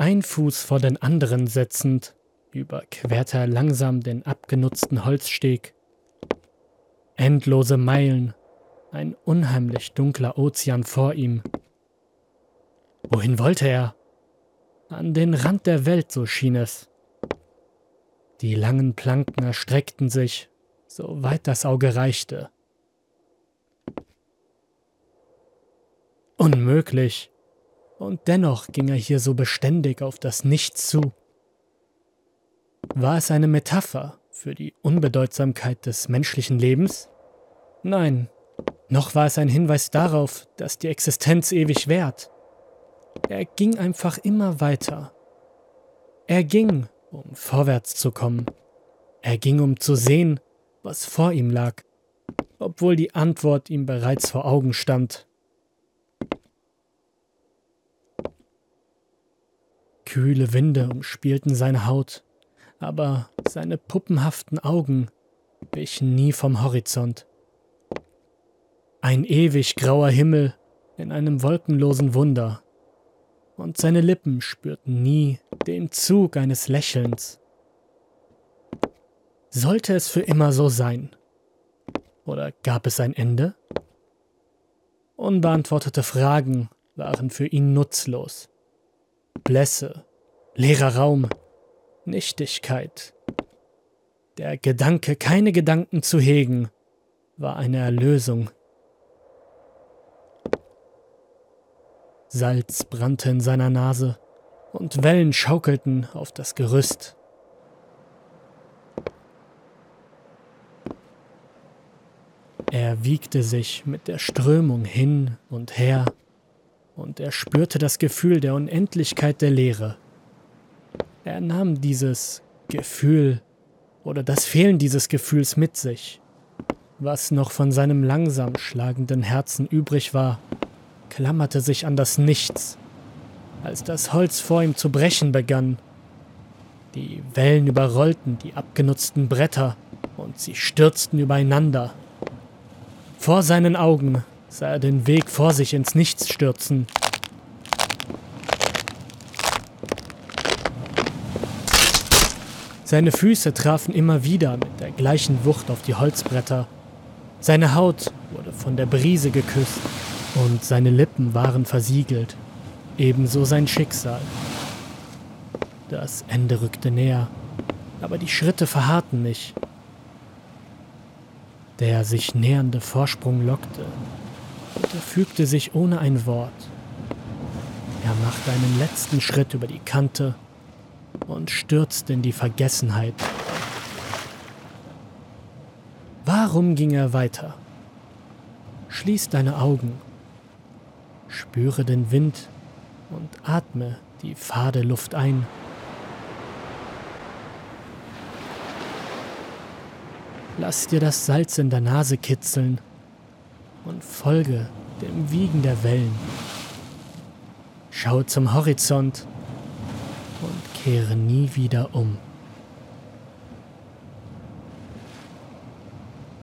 Ein Fuß vor den anderen setzend, überquerte er langsam den abgenutzten Holzsteg. Endlose Meilen, ein unheimlich dunkler Ozean vor ihm. Wohin wollte er? An den Rand der Welt, so schien es. Die langen Planken erstreckten sich, so weit das Auge reichte. Unmöglich. Und dennoch ging er hier so beständig auf das Nichts zu. War es eine Metapher für die Unbedeutsamkeit des menschlichen Lebens? Nein, noch war es ein Hinweis darauf, dass die Existenz ewig währt. Er ging einfach immer weiter. Er ging, um vorwärts zu kommen. Er ging, um zu sehen, was vor ihm lag, obwohl die Antwort ihm bereits vor Augen stand. Kühle Winde umspielten seine Haut, aber seine puppenhaften Augen wichen nie vom Horizont. Ein ewig grauer Himmel in einem wolkenlosen Wunder, und seine Lippen spürten nie den Zug eines Lächelns. Sollte es für immer so sein? Oder gab es ein Ende? Unbeantwortete Fragen waren für ihn nutzlos. Blässe, leerer Raum, Nichtigkeit. Der Gedanke, keine Gedanken zu hegen, war eine Erlösung. Salz brannte in seiner Nase und Wellen schaukelten auf das Gerüst. Er wiegte sich mit der Strömung hin und her und er spürte das Gefühl der Unendlichkeit der Leere. Er nahm dieses Gefühl oder das Fehlen dieses Gefühls mit sich. Was noch von seinem langsam schlagenden Herzen übrig war, klammerte sich an das Nichts, als das Holz vor ihm zu brechen begann. Die Wellen überrollten die abgenutzten Bretter und sie stürzten übereinander. Vor seinen Augen sah er den Weg vor sich ins Nichts stürzen. Seine Füße trafen immer wieder mit der gleichen Wucht auf die Holzbretter. Seine Haut wurde von der Brise geküsst und seine Lippen waren versiegelt, ebenso sein Schicksal. Das Ende rückte näher, aber die Schritte verharrten nicht. Der sich nähernde Vorsprung lockte er fügte sich ohne ein Wort. Er machte einen letzten Schritt über die Kante und stürzte in die Vergessenheit. Warum ging er weiter? Schließ deine Augen, spüre den Wind und atme die fade Luft ein. Lass dir das Salz in der Nase kitzeln und folge dem Wiegen der Wellen. Schau zum Horizont und kehre nie wieder um.